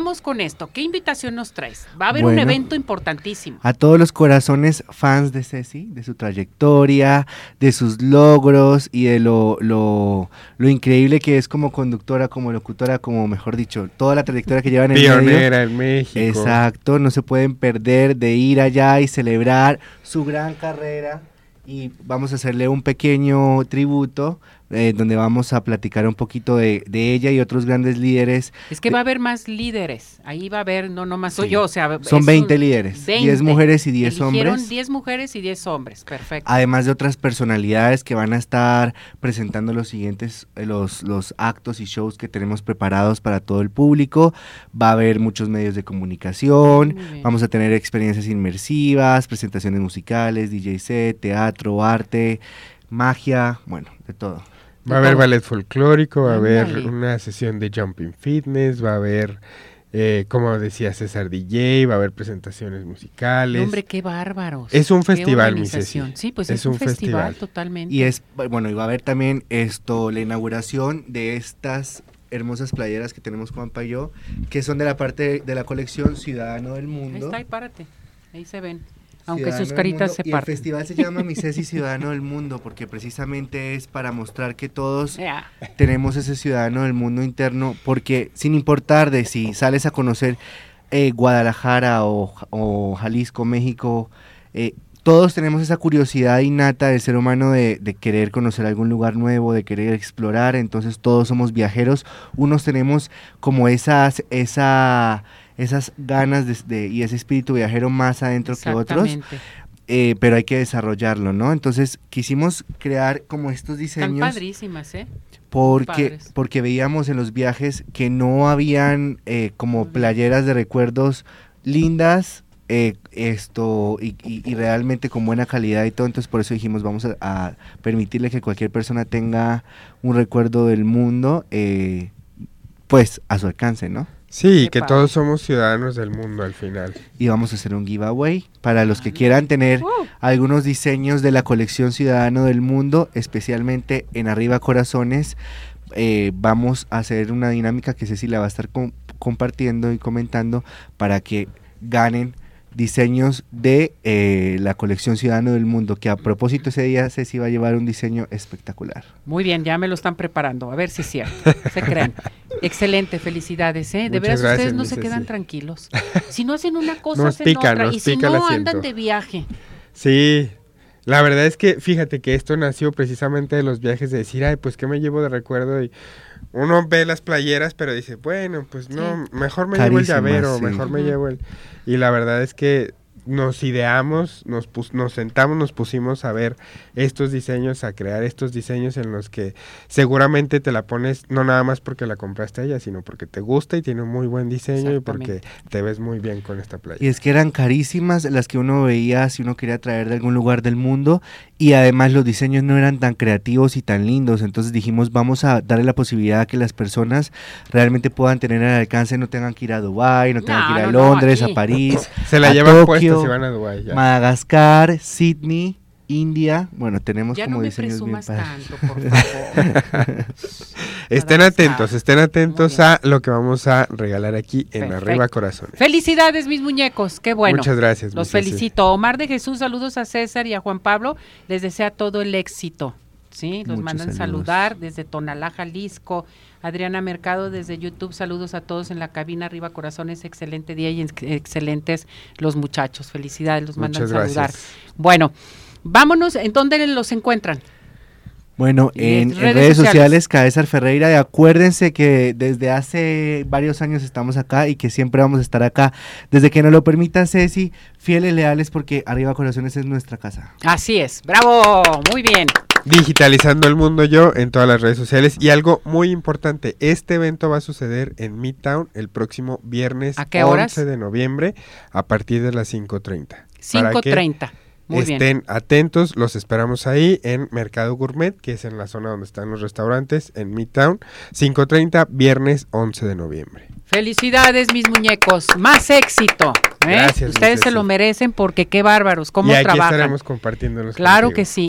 vamos con esto. ¿Qué invitación nos traes? Va a haber un evento importantísimo. A todos los corazones fans de Ceci, de su trayectoria, de sus logros y de lo, lo, lo increíble que es como conductora, como locutora, como mejor dicho, toda la trayectoria que lleva en el medio. Pionera en México. Exacto, no se pueden perder de ir allá y celebrar su gran carrera. Y vamos a hacerle un pequeño tributo eh, donde vamos a platicar un poquito de, de ella y otros grandes líderes. Es que va a haber más líderes. Ahí va a haber, no nomás soy Sí. yo, o sea, Son es 20 un- líderes, 20. 10 mujeres y 10 Eligieron hombres. 10 mujeres y 10 hombres. Perfecto. Además de otras personalidades que van a estar presentando los siguientes, eh, los, los actos y shows que tenemos preparados para todo el público. Va a haber muchos medios de comunicación, vamos a tener experiencias inmersivas, presentaciones musicales, DJ set, teatro, arte, magia, bueno, de todo. Va a haber ballet folclórico, va a haber una sesión de jumping fitness, va a haber, eh, como decía César DJ, va a haber presentaciones musicales. Hombre, qué bárbaros. Es un festival, mi. Sí, pues Es es, un, un festival, festival. totalmente. Y es, bueno, y va a haber también esto, la inauguración de estas hermosas playeras que tenemos Juanpa y yo, que son de la parte de la colección Ciudadano del Ahí Mundo. está, ahí párate. Ahí se ven. Aunque sus caritas se y el festival se llama Mi Ceci Ciudadano del Mundo porque precisamente es para mostrar que todos tenemos ese ciudadano del mundo interno porque sin importar de si sales a conocer eh, Guadalajara o, o Jalisco, México, eh, todos tenemos esa curiosidad innata del ser humano de, de querer conocer algún lugar nuevo, de querer explorar, entonces todos somos viajeros, unos tenemos como esas, esa, esas ganas de- de- y ese espíritu viajero más adentro que otros, eh, pero hay que desarrollarlo, ¿no? Entonces quisimos crear como estos diseños padrísimas, ¿eh? porque, padres. porque veíamos en los viajes que no habían eh, como playeras de recuerdos lindas eh, esto y, y- y realmente con buena calidad y todo, entonces por eso dijimos vamos a, a permitirle que cualquier persona tenga un recuerdo del mundo eh, pues a su alcance, ¿no? Sí, Qué que padre. todos somos ciudadanos del mundo al final. Y vamos a hacer un giveaway para los que quieran tener Uh, algunos diseños de la colección Ciudadano del Mundo, especialmente en Arriba Corazones. Eh, vamos a hacer una dinámica que Ceci la va a estar com- compartiendo y comentando para que ganen diseños de eh, la colección Ciudadano del Mundo, que a propósito ese día Ceci va a llevar un diseño espectacular. Muy bien, ya me lo están preparando. A ver si es cierto. Se crean. Excelente, felicidades, ¿eh? De Muchas veras, gracias, ustedes no se Ceci. quedan tranquilos. Si no hacen una cosa, Nos hacen pica, otra. Y si no, asiento. andan de viaje. Sí, la verdad es que fíjate que esto nació precisamente de los viajes de decir, ay, pues qué me llevo de recuerdo y uno ve las playeras, pero dice, bueno, pues no, mejor me llevo el llavero, sí. mejor me llevo el... Y la verdad es que nos ideamos, nos, pus- nos sentamos, nos pusimos a ver estos diseños, a crear estos diseños en los que seguramente te la pones no nada más porque la compraste a ella, sino porque te gusta y tiene un muy buen diseño y porque te ves muy bien con esta playa. Y es que eran carísimas las que uno veía si uno quería traer de algún lugar del mundo y además los diseños no eran tan creativos y tan lindos. Entonces dijimos vamos a darle la posibilidad a que las personas realmente puedan tener al alcance, no tengan que ir a Dubái, no tengan No, que ir a no, Londres, a París, Se la a llevan Tokio, puesta si van a Dubái ya. Madagascar, Sydney, India. Bueno, tenemos Ya como no me diseños bien presumas padres. tanto, por favor. Estén atentos, estén atentos a lo que vamos a regalar aquí en Perfecto. Arriba Corazones. Felicidades, mis muñecos. Qué bueno. Muchas gracias. Los felicito. Omar de Jesús, saludos a César y a Juan Pablo. Les desea todo el éxito. Sí, los Muchos mandan saludos. saludar desde Tonalá, Jalisco. Adriana Mercado desde YouTube, saludos a todos en la cabina. Arriba Corazones, excelente día y ex- excelentes los muchachos. Felicidades, los mandan saludar. Bueno, vámonos. ¿En dónde los encuentran? Bueno, en, redes redes, sociales. sociales, Caesar Ferreira, y acuérdense que desde hace varios años estamos acá y que siempre vamos a estar acá. Desde que nos lo permita Ceci, fieles, leales, porque Arriba Corazones es nuestra casa. Así es. Bravo. Muy bien. Digitalizando el mundo yo en todas las redes sociales. Y algo muy importante, este evento va a suceder en Midtown el próximo viernes ¿A qué 11 horas? de noviembre a partir de las 5.30. Para que 5.30. Muy bien. Estén atentos, los esperamos ahí en Mercado Gourmet, que es en la zona donde están los restaurantes, en Midtown, 5.30, viernes 11 de noviembre. Felicidades, mis muñecos. Más éxito. ¿eh? Gracias, Ustedes se lo merecen porque qué bárbaros. ¿Cómo y aquí trabajan? estaremos compartiéndolos Claro contigo. que sí.